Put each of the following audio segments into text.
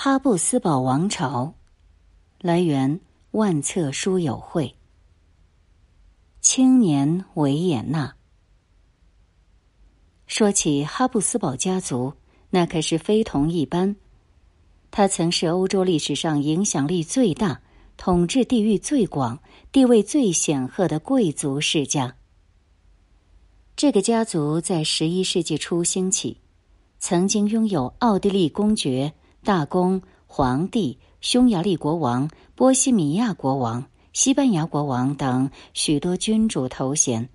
哈布斯堡王朝，来源万册书友会。青年维也纳。说起哈布斯堡家族，那可是非同一般。他曾是欧洲历史上影响力最大、统治地域最广、地位最显赫的贵族世家。这个家族在十一世纪初兴起，曾经拥有奥地利公爵。大公、皇帝、匈牙利国王、波西米亚国王、西班牙国王等许多君主头衔，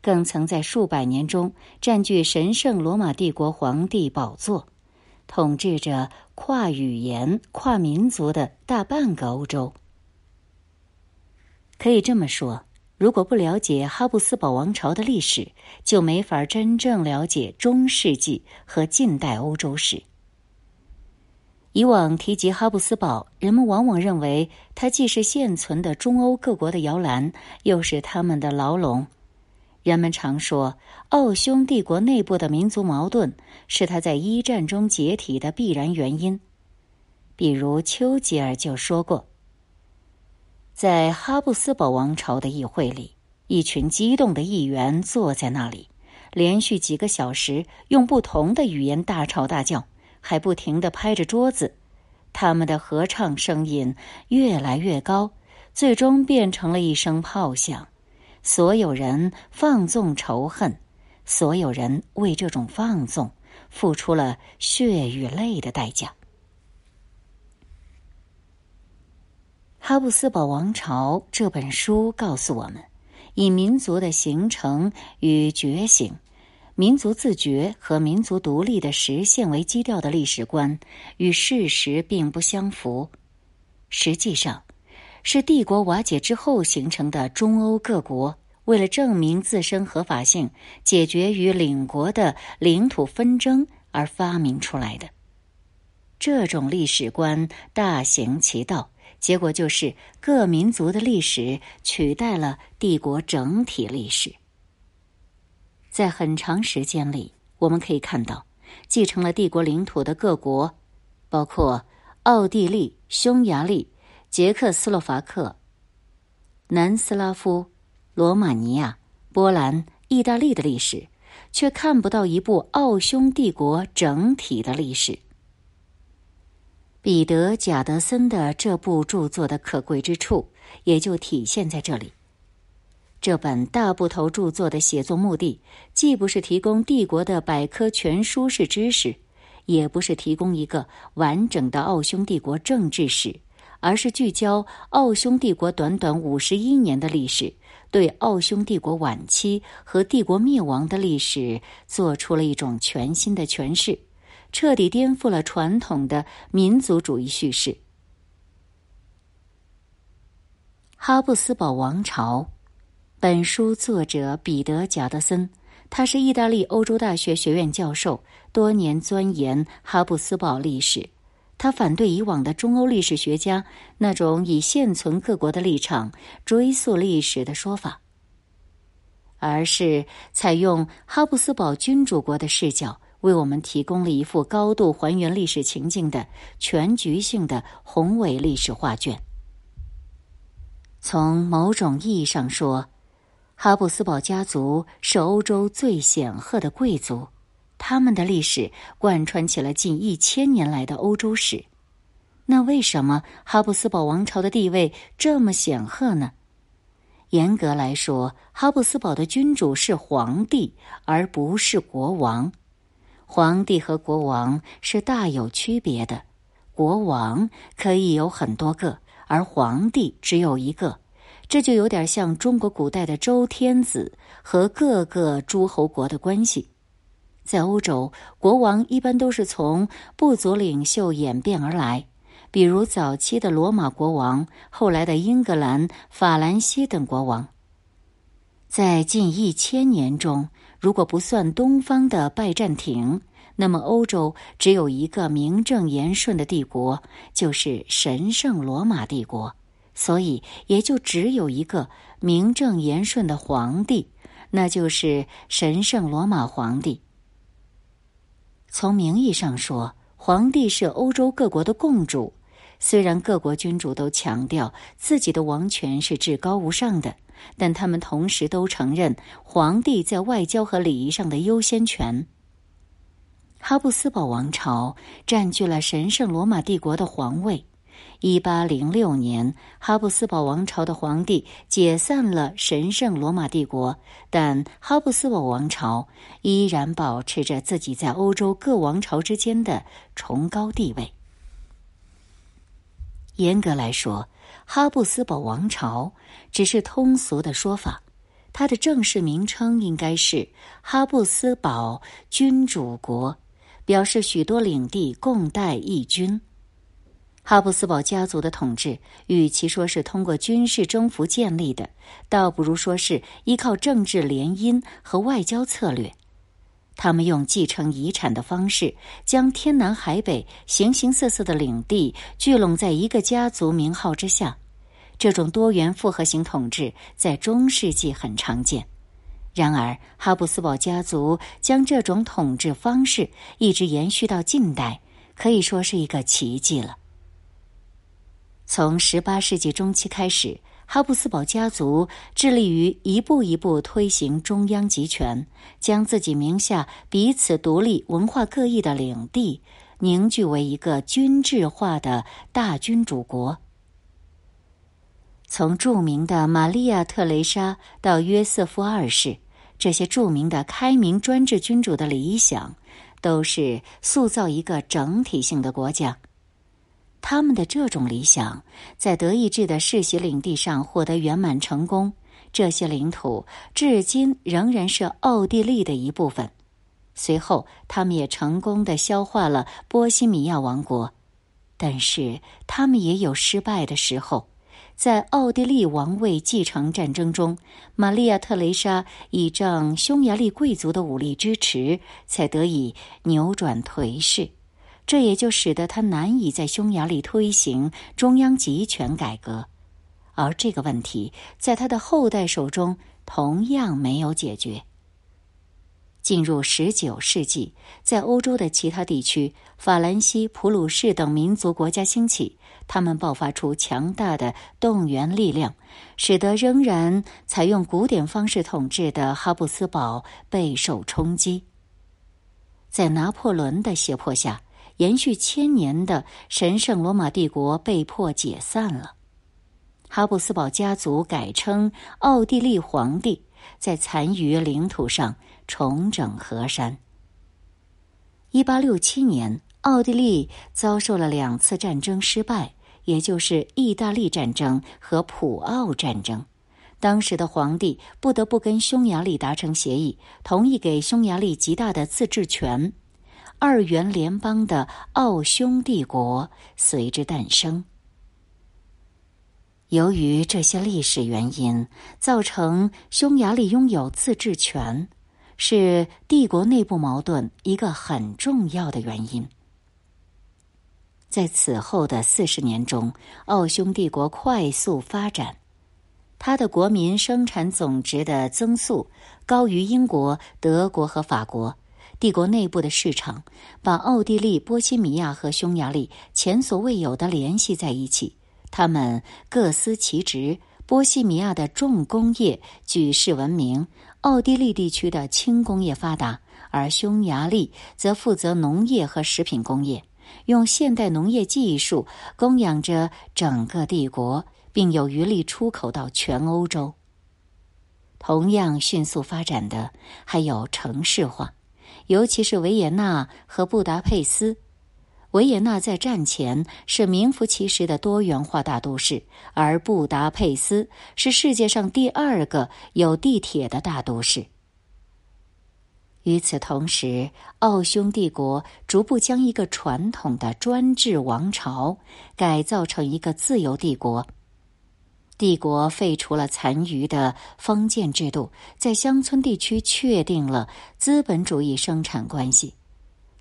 更曾在数百年中占据神圣罗马帝国皇帝宝座，统治着跨语言、跨民族的大半个欧洲。可以这么说，如果不了解哈布斯堡王朝的历史，就没法真正了解中世纪和近代欧洲史。以往提及哈布斯堡，人们往往认为它既是现存的中欧各国的摇篮，又是他们的牢笼。人们常说，奥匈帝国内部的民族矛盾是他在一战中解体的必然原因。比如丘吉尔就说过，在哈布斯堡王朝的议会里，一群激动的议员坐在那里，连续几个小时用不同的语言大吵大叫。还不停的拍着桌子，他们的合唱声音越来越高，最终变成了一声炮响。所有人放纵仇恨，所有人为这种放纵付出了血与泪的代价。《哈布斯堡王朝》这本书告诉我们，以民族的形成与觉醒。民族自觉和民族独立的实现为基调的历史观，与事实并不相符。实际上，是帝国瓦解之后形成的中欧各国，为了证明自身合法性，解决与领国的领土纷争而发明出来的。这种历史观大行其道，结果就是各民族的历史取代了帝国整体历史。在很长时间里，我们可以看到，继承了帝国领土的各国，包括奥地利、匈牙利、捷克斯洛伐克、南斯拉夫、罗马尼亚、波兰、意大利的历史，却看不到一部奥匈帝国整体的历史。彼得·贾德森的这部著作的可贵之处，也就体现在这里。这本大部头著作的写作目的，既不是提供帝国的百科全书式知识，也不是提供一个完整的奥匈帝国政治史，而是聚焦奥匈帝国短短五十一年的历史，对奥匈帝国晚期和帝国灭亡的历史做出了一种全新的诠释，彻底颠覆了传统的民族主义叙事。哈布斯堡王朝。本书作者彼得·贾德森，他是意大利欧洲大学学院教授，多年钻研哈布斯堡历史。他反对以往的中欧历史学家那种以现存各国的立场追溯历史的说法，而是采用哈布斯堡君主国的视角，为我们提供了一幅高度还原历史情境的全局性的宏伟历史画卷。从某种意义上说，哈布斯堡家族是欧洲最显赫的贵族，他们的历史贯穿起了近一千年来的欧洲史。那为什么哈布斯堡王朝的地位这么显赫呢？严格来说，哈布斯堡的君主是皇帝，而不是国王。皇帝和国王是大有区别的，国王可以有很多个，而皇帝只有一个。这就有点像中国古代的周天子和各个诸侯国的关系。在欧洲，国王一般都是从部族领袖演变而来，比如早期的罗马国王，后来的英格兰、法兰西等国王。在近一千年中，如果不算东方的拜占庭，那么欧洲只有一个名正言顺的帝国，就是神圣罗马帝国。所以，也就只有一个名正言顺的皇帝，那就是神圣罗马皇帝。从名义上说，皇帝是欧洲各国的共主。虽然各国君主都强调自己的王权是至高无上的，但他们同时都承认皇帝在外交和礼仪上的优先权。哈布斯堡王朝占据了神圣罗马帝国的皇位。一八零六年，哈布斯堡王朝的皇帝解散了神圣罗马帝国，但哈布斯堡王朝依然保持着自己在欧洲各王朝之间的崇高地位。严格来说，哈布斯堡王朝只是通俗的说法，它的正式名称应该是哈布斯堡君主国，表示许多领地共戴一君。哈布斯堡家族的统治，与其说是通过军事征服建立的，倒不如说是依靠政治联姻和外交策略。他们用继承遗产的方式，将天南海北形形色色的领地聚拢在一个家族名号之下。这种多元复合型统治在中世纪很常见。然而，哈布斯堡家族将这种统治方式一直延续到近代，可以说是一个奇迹了。从十八世纪中期开始。哈布斯堡家族致力于一步一步推行中央集权，将自己名下彼此独立、文化各异的领地凝聚为一个均质化的大君主国。从著名的玛利亚·特蕾莎到约瑟夫二世，这些著名的开明专制君主的理想，都是塑造一个整体性的国家。他们的这种理想在德意志的世袭领地上获得圆满成功，这些领土至今仍然是奥地利的一部分。随后，他们也成功的消化了波西米亚王国，但是他们也有失败的时候。在奥地利王位继承战争中，玛利亚·特蕾莎倚仗匈牙利贵族的武力支持，才得以扭转颓势。这也就使得他难以在匈牙利推行中央集权改革，而这个问题在他的后代手中同样没有解决。进入十九世纪，在欧洲的其他地区，法兰西、普鲁士等民族国家兴起，他们爆发出强大的动员力量，使得仍然采用古典方式统治的哈布斯堡备受冲击。在拿破仑的胁迫下。延续千年的神圣罗马帝国被迫解散了，哈布斯堡家族改称奥地利皇帝，在残余领土上重整河山。一八六七年，奥地利遭受了两次战争失败，也就是意大利战争和普奥战争。当时的皇帝不得不跟匈牙利达成协议，同意给匈牙利极大的自治权。二元联邦的奥匈帝国随之诞生。由于这些历史原因，造成匈牙利拥有自治权，是帝国内部矛盾一个很重要的原因。在此后的四十年中，奥匈帝国快速发展，它的国民生产总值的增速高于英国、德国和法国。帝国内部的市场把奥地利、波西米亚和匈牙利前所未有的联系在一起。他们各司其职。波西米亚的重工业举世闻名，奥地利地区的轻工业发达，而匈牙利则负责农业和食品工业，用现代农业技术供养着整个帝国，并有余力出口到全欧洲。同样迅速发展的还有城市化。尤其是维也纳和布达佩斯。维也纳在战前是名副其实的多元化大都市，而布达佩斯是世界上第二个有地铁的大都市。与此同时，奥匈帝国逐步将一个传统的专制王朝改造成一个自由帝国。帝国废除了残余的封建制度，在乡村地区确定了资本主义生产关系。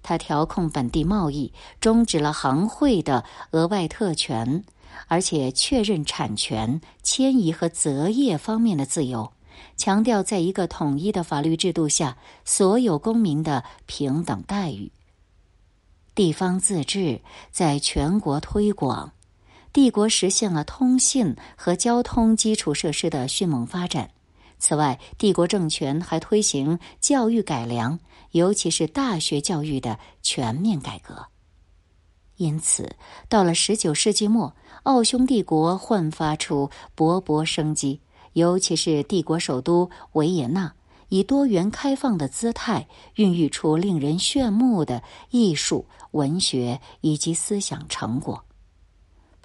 他调控本地贸易，终止了行会的额外特权，而且确认产权、迁移和择业方面的自由，强调在一个统一的法律制度下所有公民的平等待遇。地方自治在全国推广，帝国实现了通信和交通基础设施的迅猛发展。此外，帝国政权还推行教育改良，尤其是大学教育的全面改革。因此，到了十九世纪末，奥匈帝国焕发出勃勃生机，尤其是帝国首都维也纳，以多元开放的姿态，孕育出令人炫目的艺术、文学以及思想成果。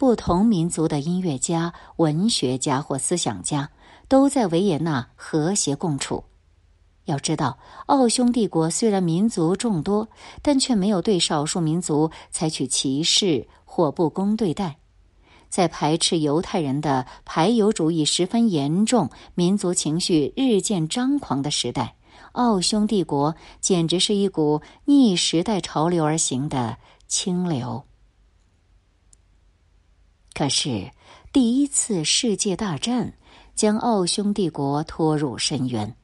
不同民族的音乐家、文学家或思想家。都在维也纳和谐共处。要知道，奥匈帝国虽然民族众多，但却没有对少数民族采取歧视或不公对待。在排斥犹太人的排犹主义十分严重、民族情绪日渐张狂的时代，奥匈帝国简直是一股逆时代潮流而行的清流。可是，第一次世界大战。将奥匈帝国拖入深渊。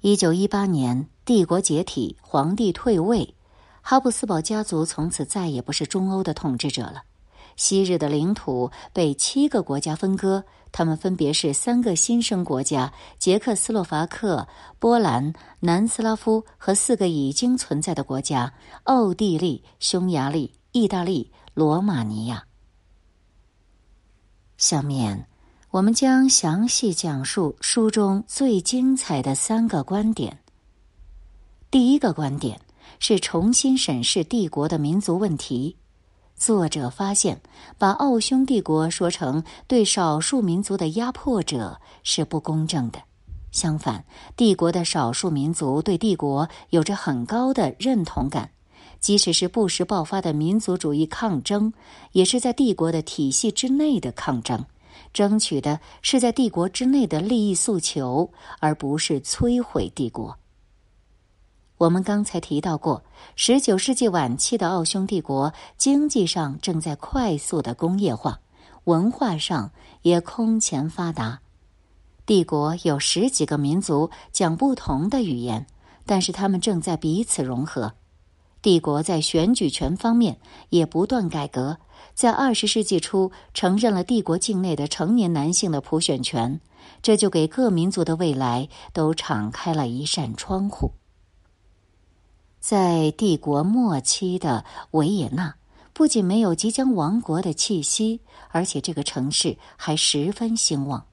一九一八年，帝国解体，皇帝退位，哈布斯堡家族从此再也不是中欧的统治者了。昔日的领土被七个国家分割，他们分别是三个新生国家：捷克斯洛伐克、波兰、南斯拉夫和四个已经存在的国家：奥地利、匈牙利、意大利、罗马尼亚。下面。我们将详细讲述书中最精彩的三个观点。第一个观点是重新审视帝国的民族问题。作者发现，把奥匈帝国说成对少数民族的压迫者是不公正的。相反，帝国的少数民族对帝国有着很高的认同感，即使是不时爆发的民族主义抗争，也是在帝国的体系之内的抗争。争取的是在帝国之内的利益诉求，而不是摧毁帝国。我们刚才提到过，十九世纪晚期的奥匈帝国经济上正在快速的工业化，文化上也空前发达。帝国有十几个民族讲不同的语言，但是他们正在彼此融合。帝国在选举权方面也不断改革。在二十世纪初，承认了帝国境内的成年男性的普选权，这就给各民族的未来都敞开了一扇窗户。在帝国末期的维也纳，不仅没有即将亡国的气息，而且这个城市还十分兴旺。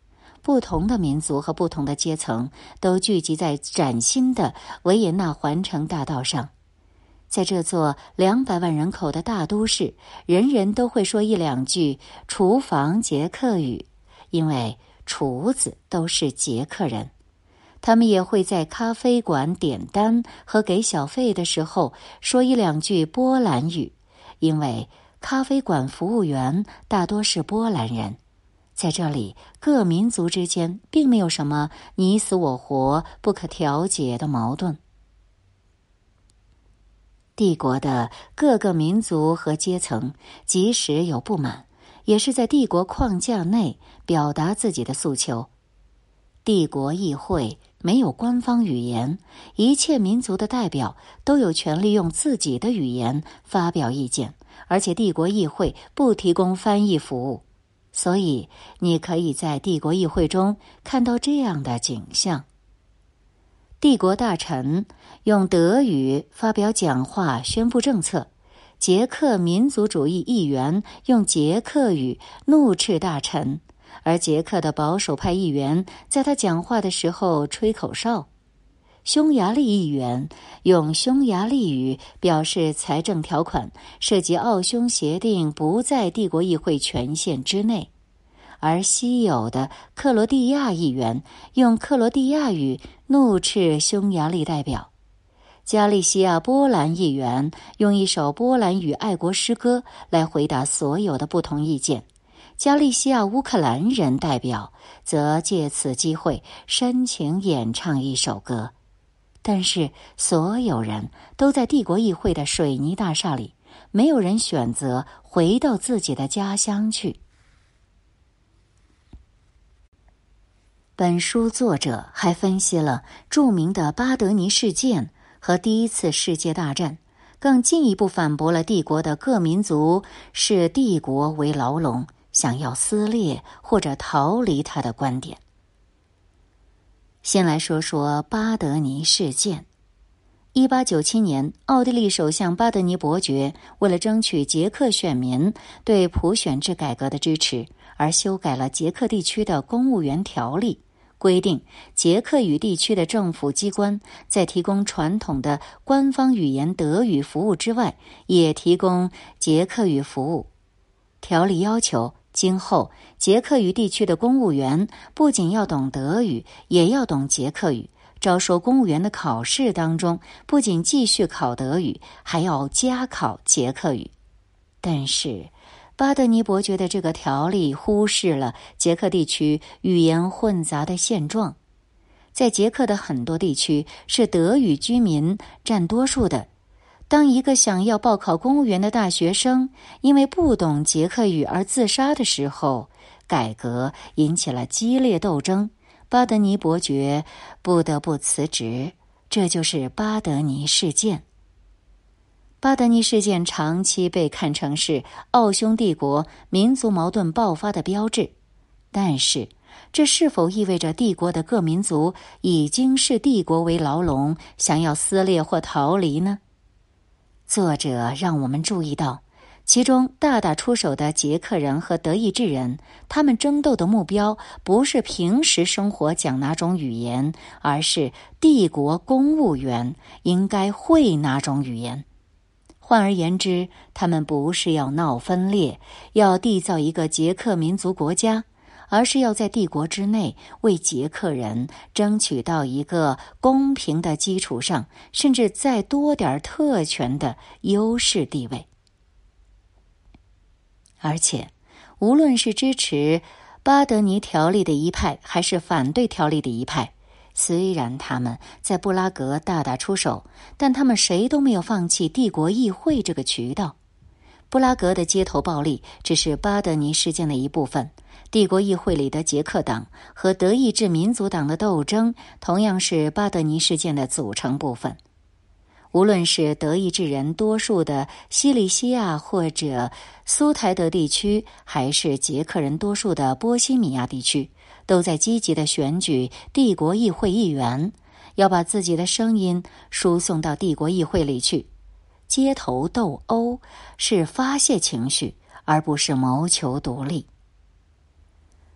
不同的民族和不同的阶层都聚集在崭新的维也纳环城大道上。在这座两百万人口的大都市，人人都会说一两句厨房捷克语，因为厨子都是捷克人。他们也会在咖啡馆点单和给小费的时候说一两句波兰语，因为咖啡馆服务员大多是波兰人。在这里，各民族之间并没有什么你死我活、不可调解的矛盾。帝国的各个民族和阶层，即使有不满，也是在帝国框架内表达自己的诉求。帝国议会没有官方语言，一切民族的代表都有权利用自己的语言发表意见，而且帝国议会不提供翻译服务。所以，你可以在帝国议会中看到这样的景象。帝国大臣用德语发表讲话，宣布政策；捷克民族主义议员用捷克语怒斥大臣，而捷克的保守派议员在他讲话的时候吹口哨；匈牙利议员用匈牙利语表示财政条款涉及奥匈协定不在帝国议会权限之内。而稀有的克罗地亚议员用克罗地亚语怒斥匈牙利代表，加利西亚波兰议员用一首波兰语爱国诗歌来回答所有的不同意见，加利西亚乌克兰人代表则借此机会深情演唱一首歌。但是，所有人都在帝国议会的水泥大厦里，没有人选择回到自己的家乡去。本书作者还分析了著名的巴德尼事件和第一次世界大战，更进一步反驳了帝国的各民族视帝国为牢笼，想要撕裂或者逃离他的观点。先来说说巴德尼事件。一八九七年，奥地利首相巴德尼伯爵为了争取捷克选民对普选制改革的支持，而修改了捷克地区的公务员条例，规定捷克语地区的政府机关在提供传统的官方语言德语服务之外，也提供捷克语服务。条例要求，今后捷克语地区的公务员不仅要懂德语，也要懂捷克语。招收公务员的考试当中，不仅继续考德语，还要加考捷克语。但是，巴德尼伯爵的这个条例忽视了捷克地区语言混杂的现状。在捷克的很多地区，是德语居民占多数的。当一个想要报考公务员的大学生因为不懂捷克语而自杀的时候，改革引起了激烈斗争。巴德尼伯爵不得不辞职，这就是巴德尼事件。巴德尼事件长期被看成是奥匈帝国民族矛盾爆发的标志，但是这是否意味着帝国的各民族已经视帝国为牢笼，想要撕裂或逃离呢？作者让我们注意到。其中大打出手的捷克人和德意志人，他们争斗的目标不是平时生活讲哪种语言，而是帝国公务员应该会哪种语言。换而言之，他们不是要闹分裂，要缔造一个捷克民族国家，而是要在帝国之内为捷克人争取到一个公平的基础上，甚至再多点特权的优势地位。而且，无论是支持巴德尼条例的一派，还是反对条例的一派，虽然他们在布拉格大打出手，但他们谁都没有放弃帝国议会这个渠道。布拉格的街头暴力只是巴德尼事件的一部分，帝国议会里的捷克党和德意志民族党的斗争，同样是巴德尼事件的组成部分。无论是德意志人多数的西里西亚或者苏台德地区，还是捷克人多数的波西米亚地区，都在积极的选举帝国议会议员，要把自己的声音输送到帝国议会里去。街头斗殴是发泄情绪，而不是谋求独立。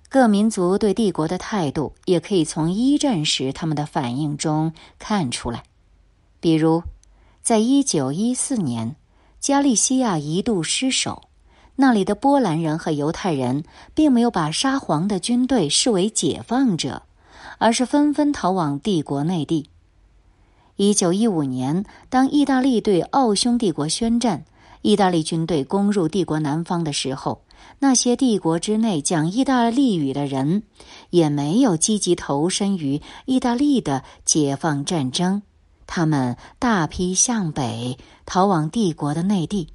各民族对帝国的态度，也可以从一战时他们的反应中看出来，比如。在一九一四年，加利西亚一度失守，那里的波兰人和犹太人并没有把沙皇的军队视为解放者，而是纷纷逃往帝国内地。一九一五年，当意大利对奥匈帝国宣战，意大利军队攻入帝国南方的时候，那些帝国之内讲意大利语的人也没有积极投身于意大利的解放战争。他们大批向北逃往帝国的内地，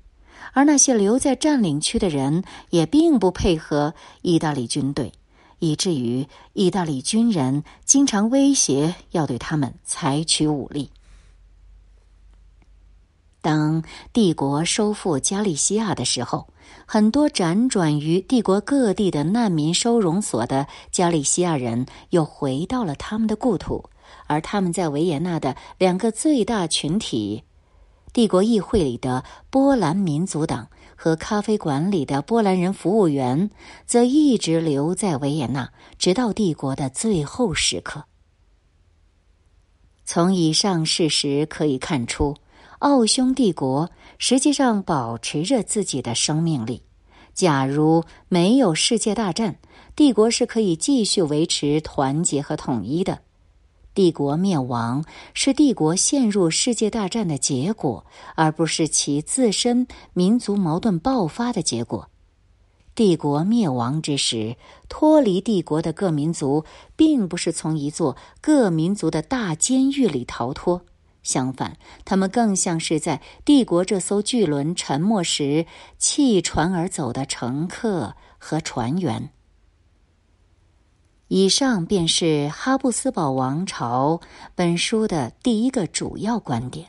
而那些留在占领区的人也并不配合意大利军队，以至于意大利军人经常威胁要对他们采取武力。当帝国收复加利西亚的时候，很多辗转于帝国各地的难民收容所的加利西亚人又回到了他们的故土。而他们在维也纳的两个最大群体——帝国议会里的波兰民族党和咖啡馆里的波兰人服务员，则一直留在维也纳，直到帝国的最后时刻。从以上事实可以看出，奥匈帝国实际上保持着自己的生命力。假如没有世界大战，帝国是可以继续维持团结和统一的。帝国灭亡是帝国陷入世界大战的结果，而不是其自身民族矛盾爆发的结果。帝国灭亡之时，脱离帝国的各民族并不是从一座各民族的大监狱里逃脱，相反，他们更像是在帝国这艘巨轮沉没时弃船而走的乘客和船员。以上便是哈布斯堡王朝本书的第一个主要观点。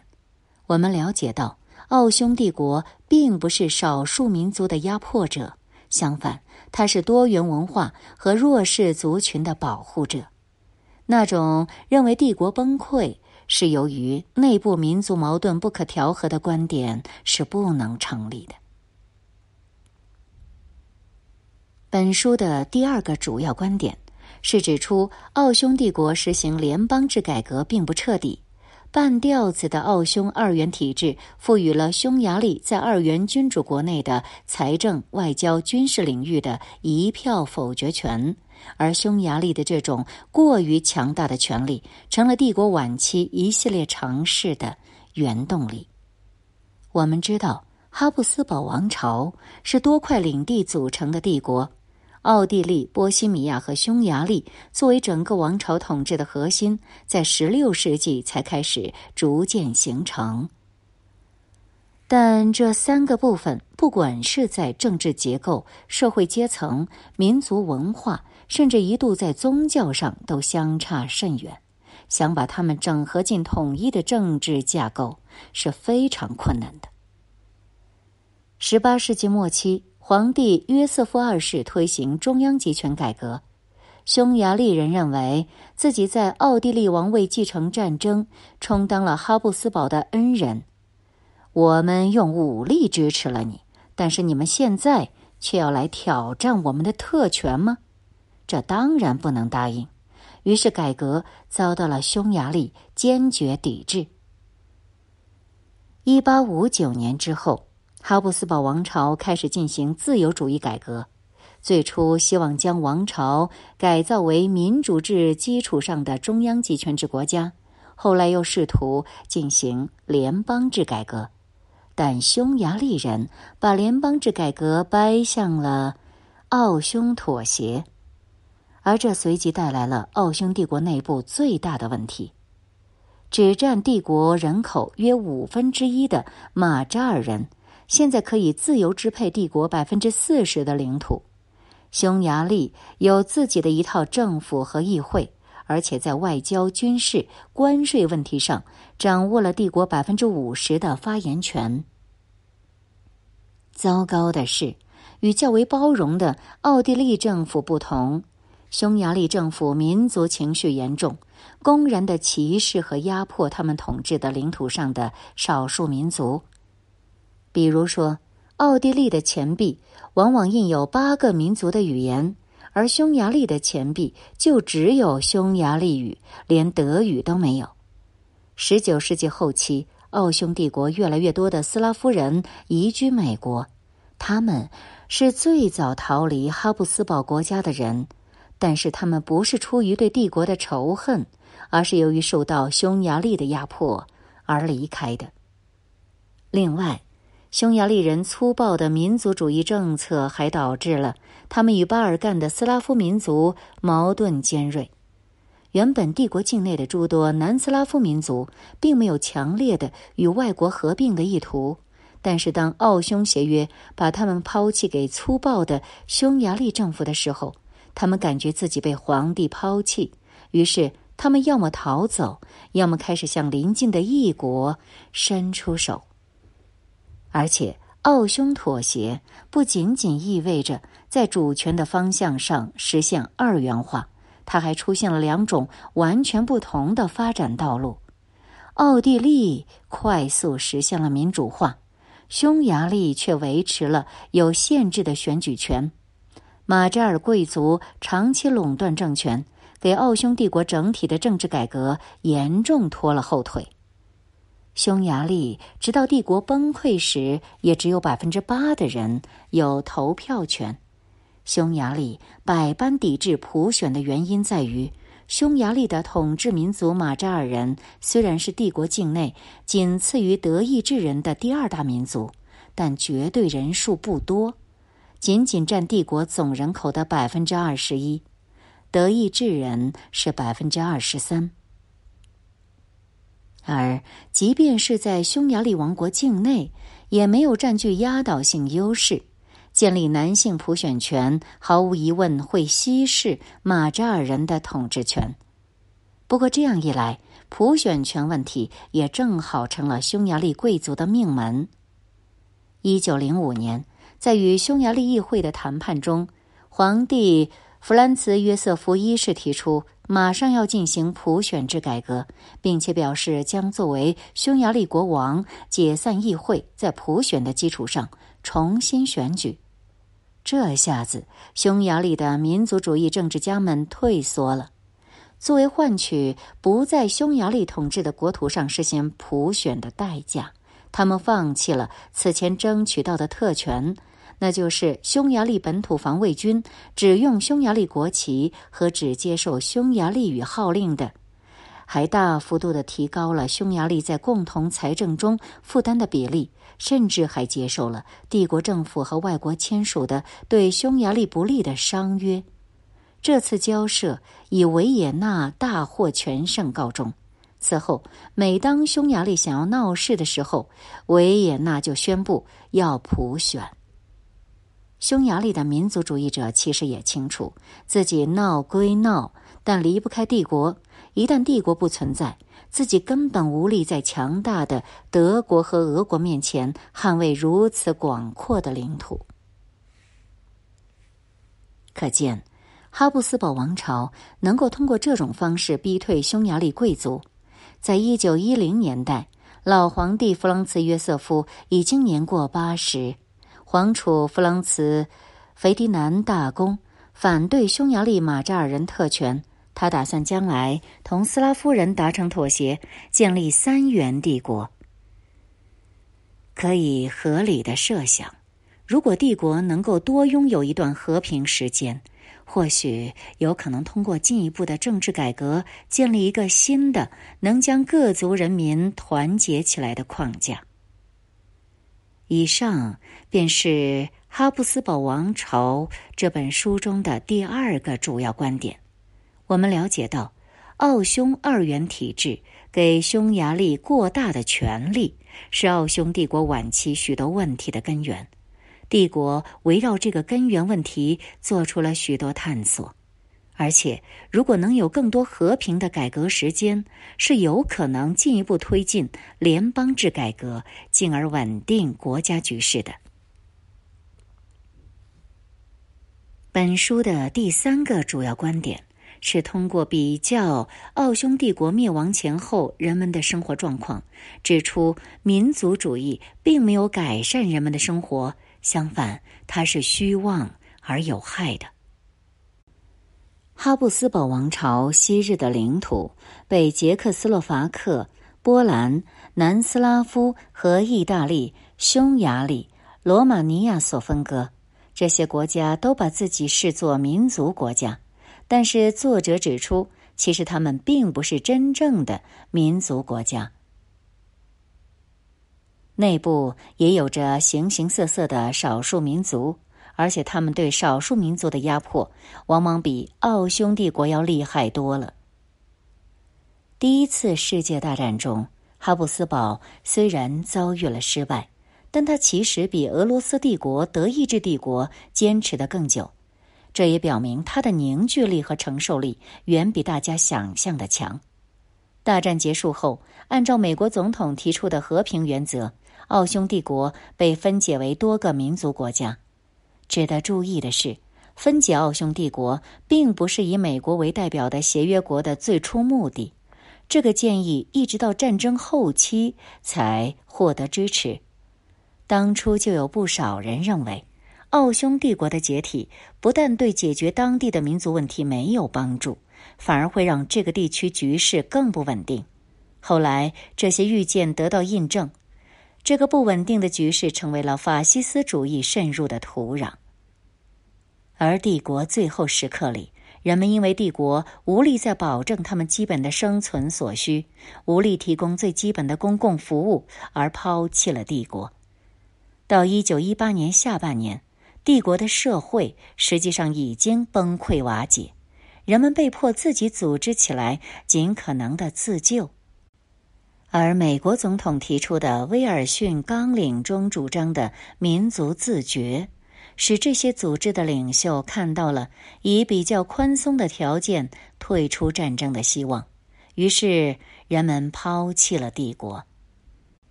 我们了解到，奥匈帝国并不是少数民族的压迫者，相反，它是多元文化和弱势族群的保护者。那种认为帝国崩溃是由于内部民族矛盾不可调和的观点是不能成立的。本书的第二个主要观点是指出，奥匈帝国实行联邦制改革并不彻底。半吊子的奥匈二元体制赋予了匈牙利在二元君主国内的财政、外交、军事领域的一票否决权，而匈牙利的这种过于强大的权力，成了帝国晚期一系列尝试的原动力。我们知道，哈布斯堡王朝是多块领地组成的帝国。奥地利、波西米亚和匈牙利作为整个王朝统治的核心，在16世纪才开始逐渐形成。但这三个部分，不管是在政治结构、社会阶层、民族文化，甚至一度在宗教上，都相差甚远。想把它们整合进统一的政治架构是非常困难的。18世纪末期。皇帝约瑟夫二世推行中央集权改革，匈牙利人认为自己在奥地利王位继承战争充当了哈布斯堡的恩人。我们用武力支持了你，但是你们现在却要来挑战我们的特权吗？这当然不能答应。于是改革遭到了匈牙利坚决抵制。一八五九年之后。哈布斯堡王朝开始进行自由主义改革，最初希望将王朝改造为民主制基础上的中央集权制国家，后来又试图进行联邦制改革，但匈牙利人把联邦制改革掰向了奥匈妥协，而这随即带来了奥匈帝国内部最大的问题：只占帝国人口约五分之一的马扎尔人。现在可以自由支配帝国百分之四十的领土，匈牙利有自己的一套政府和议会，而且在外交、军事、关税问题上掌握了帝国百分之五十的发言权。糟糕的是，与较为包容的奥地利政府不同，匈牙利政府民族情绪严重，公然的歧视和压迫他们统治的领土上的少数民族。比如说，奥地利的钱币往往印有八个民族的语言，而匈牙利的钱币就只有匈牙利语，连德语都没有。十九世纪后期，奥匈帝国越来越多的斯拉夫人移居美国，他们是最早逃离哈布斯堡国家的人，但是他们不是出于对帝国的仇恨，而是由于受到匈牙利的压迫而离开的。另外。匈牙利人粗暴的民族主义政策还导致了他们与巴尔干的斯拉夫民族矛盾尖锐。原本帝国境内的诸多南斯拉夫民族并没有强烈的与外国合并的意图，但是当奥匈协约把他们抛弃给粗暴的匈牙利政府的时候，他们感觉自己被皇帝抛弃，于是他们要么逃走，要么开始向邻近的异国伸出手。而且，奥匈妥协不仅仅意味着在主权的方向上实现二元化，它还出现了两种完全不同的发展道路。奥地利快速实现了民主化，匈牙利却维持了有限制的选举权。马扎尔贵族长期垄断政权，给奥匈帝国整体的政治改革严重拖了后腿。匈牙利直到帝国崩溃时，也只有百分之八的人有投票权。匈牙利百般抵制普选的原因在于，匈牙利的统治民族马扎尔人虽然是帝国境内仅次于德意志人的第二大民族，但绝对人数不多，仅仅占帝国总人口的百分之二十一，德意志人是百分之二十三。而即便是在匈牙利王国境内，也没有占据压倒性优势。建立男性普选权，毫无疑问会稀释马扎尔人的统治权。不过这样一来，普选权问题也正好成了匈牙利贵族的命门。一九零五年，在与匈牙利议会的谈判中，皇帝弗兰茨·约瑟夫一世提出马上要进行普选制改革，并且表示将作为匈牙利国王，解散议会，在普选的基础上重新选举。这下子，匈牙利的民族主义政治家们退缩了。作为换取不在匈牙利统治的国土上实现普选的代价。他们放弃了此前争取到的特权，那就是匈牙利本土防卫军只用匈牙利国旗和只接受匈牙利语号令的，还大幅度的提高了匈牙利在共同财政中负担的比例，甚至还接受了帝国政府和外国签署的对匈牙利不利的商约。这次交涉以维也纳大获全胜告终。此后，每当匈牙利想要闹事的时候，维也纳就宣布要普选。匈牙利的民族主义者其实也清楚，自己闹归闹，但离不开帝国。一旦帝国不存在，自己根本无力在强大的德国和俄国面前捍卫如此广阔的领土。可见，哈布斯堡王朝能够通过这种方式逼退匈牙利贵族。在一九一零年代，老皇帝弗朗茨约瑟夫已经年过八十。皇储弗朗茨斐迪南大公反对匈牙利马扎尔人特权，他打算将来同斯拉夫人达成妥协，建立三元帝国。可以合理的设想，如果帝国能够多拥有一段和平时间。或许有可能通过进一步的政治改革，建立一个新的能将各族人民团结起来的框架。以上便是《哈布斯堡王朝》这本书中的第二个主要观点。我们了解到，奥匈二元体制给匈牙利过大的权力，是奥匈帝国晚期许多问题的根源。帝国围绕这个根源问题做出了许多探索，而且如果能有更多和平的改革时间，是有可能进一步推进联邦制改革，进而稳定国家局势的。本书的第三个主要观点是通过比较奥匈帝国灭亡前后人们的生活状况，指出民族主义并没有改善人们的生活。相反，它是虚妄而有害的。哈布斯堡王朝昔日的领土被捷克斯洛伐克、波兰、南斯拉夫和意大利、匈牙利、罗马尼亚所分割。这些国家都把自己视作民族国家，但是作者指出，其实他们并不是真正的民族国家。内部也有着形形色色的少数民族，而且他们对少数民族的压迫，往往比奥匈帝国要厉害多了。第一次世界大战中，哈布斯堡虽然遭遇了失败，但它其实比俄罗斯帝国、德意志帝国坚持的更久。这也表明它的凝聚力和承受力远比大家想象的强。大战结束后，按照美国总统提出的和平原则。奥匈帝国被分解为多个民族国家。值得注意的是，分解奥匈帝国并不是以美国为代表的协约国的最初目的。这个建议一直到战争后期才获得支持。当初就有不少人认为，奥匈帝国的解体不但对解决当地的民族问题没有帮助，反而会让这个地区局势更不稳定。后来，这些预见得到印证。这个不稳定的局势成为了法西斯主义渗入的土壤，而帝国最后时刻里，人们因为帝国无力再保证他们基本的生存所需，无力提供最基本的公共服务，而抛弃了帝国。到一九一八年下半年，帝国的社会实际上已经崩溃瓦解，人们被迫自己组织起来，尽可能的自救。而美国总统提出的威尔逊纲领中主张的民族自觉，使这些组织的领袖看到了以比较宽松的条件退出战争的希望，于是人们抛弃了帝国。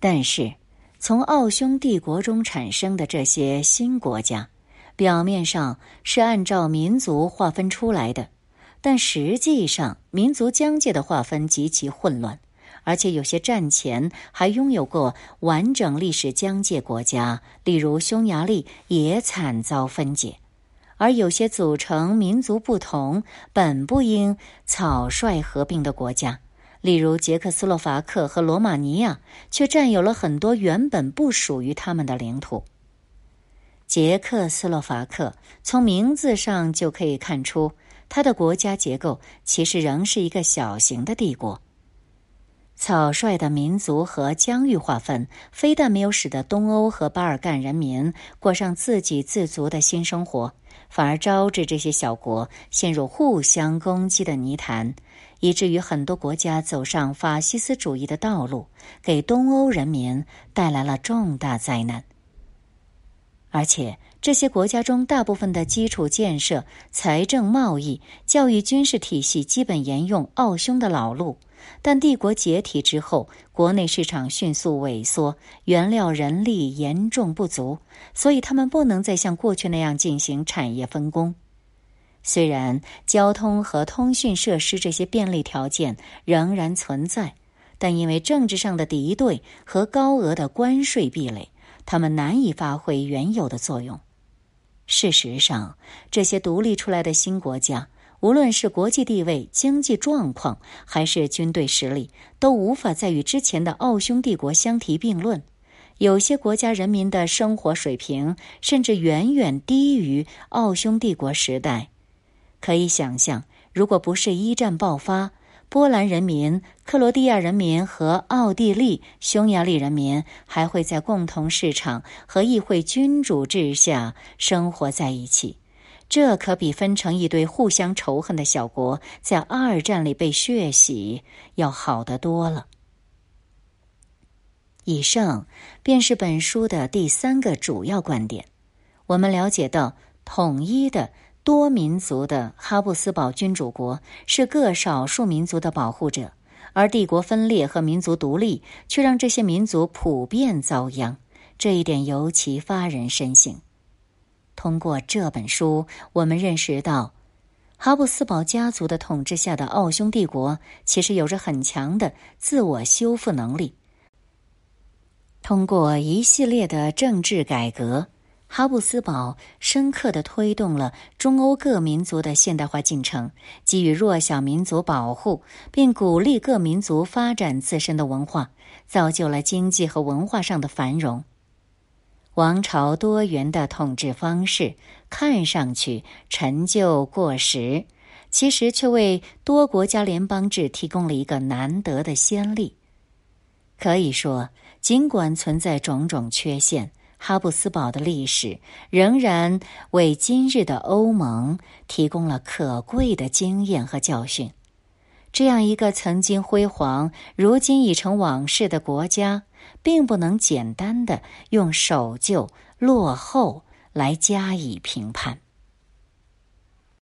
但是，从奥匈帝国中产生的这些新国家，表面上是按照民族划分出来的，但实际上民族疆界的划分极其混乱，而且有些战前还拥有过完整历史疆界国家，例如匈牙利也惨遭分解，而有些组成民族不同、本不应草率合并的国家。例如，捷克斯洛伐克和罗马尼亚却占有了很多原本不属于他们的领土。捷克斯洛伐克从名字上就可以看出，它的国家结构其实仍是一个小型的帝国。草率的民族和疆域划分，非但没有使得东欧和巴尔干人民过上自给自足的新生活，反而招致这些小国陷入互相攻击的泥潭。以至于很多国家走上法西斯主义的道路，给东欧人民带来了重大灾难。而且，这些国家中大部分的基础建设、财政、贸易、教育、军事体系基本沿用奥匈的老路。但帝国解体之后，国内市场迅速萎缩，原料、人力严重不足，所以他们不能再像过去那样进行产业分工。虽然交通和通讯设施这些便利条件仍然存在，但因为政治上的敌对和高额的关税壁垒，他们难以发挥原有的作用。事实上，这些独立出来的新国家，无论是国际地位、经济状况，还是军队实力，都无法再与之前的奥匈帝国相提并论。有些国家人民的生活水平甚至远远低于奥匈帝国时代。可以想象，如果不是一战爆发，波兰人民、克罗地亚人民和奥地利、匈牙利人民还会在共同市场和议会君主制下生活在一起。这可比分成一堆互相仇恨的小国在二战里被血洗要好得多了。以上便是本书的第三个主要观点。我们了解到，统一的。多民族的哈布斯堡君主国是各少数民族的保护者，而帝国分裂和民族独立却让这些民族普遍遭殃。这一点尤其发人深省。通过这本书，我们认识到，哈布斯堡家族的统治下的奥匈帝国其实有着很强的自我修复能力。通过一系列的政治改革。哈布斯堡深刻地推动了中欧各民族的现代化进程，给予弱小民族保护，并鼓励各民族发展自身的文化，造就了经济和文化上的繁荣。王朝多元的统治方式看上去陈旧过时，其实却为多国家联邦制提供了一个难得的先例。可以说，尽管存在种种缺陷。哈布斯堡的历史仍然为今日的欧盟提供了可贵的经验和教训。这样一个曾经辉煌、如今已成往事的国家，并不能简单的用守旧、落后来加以评判。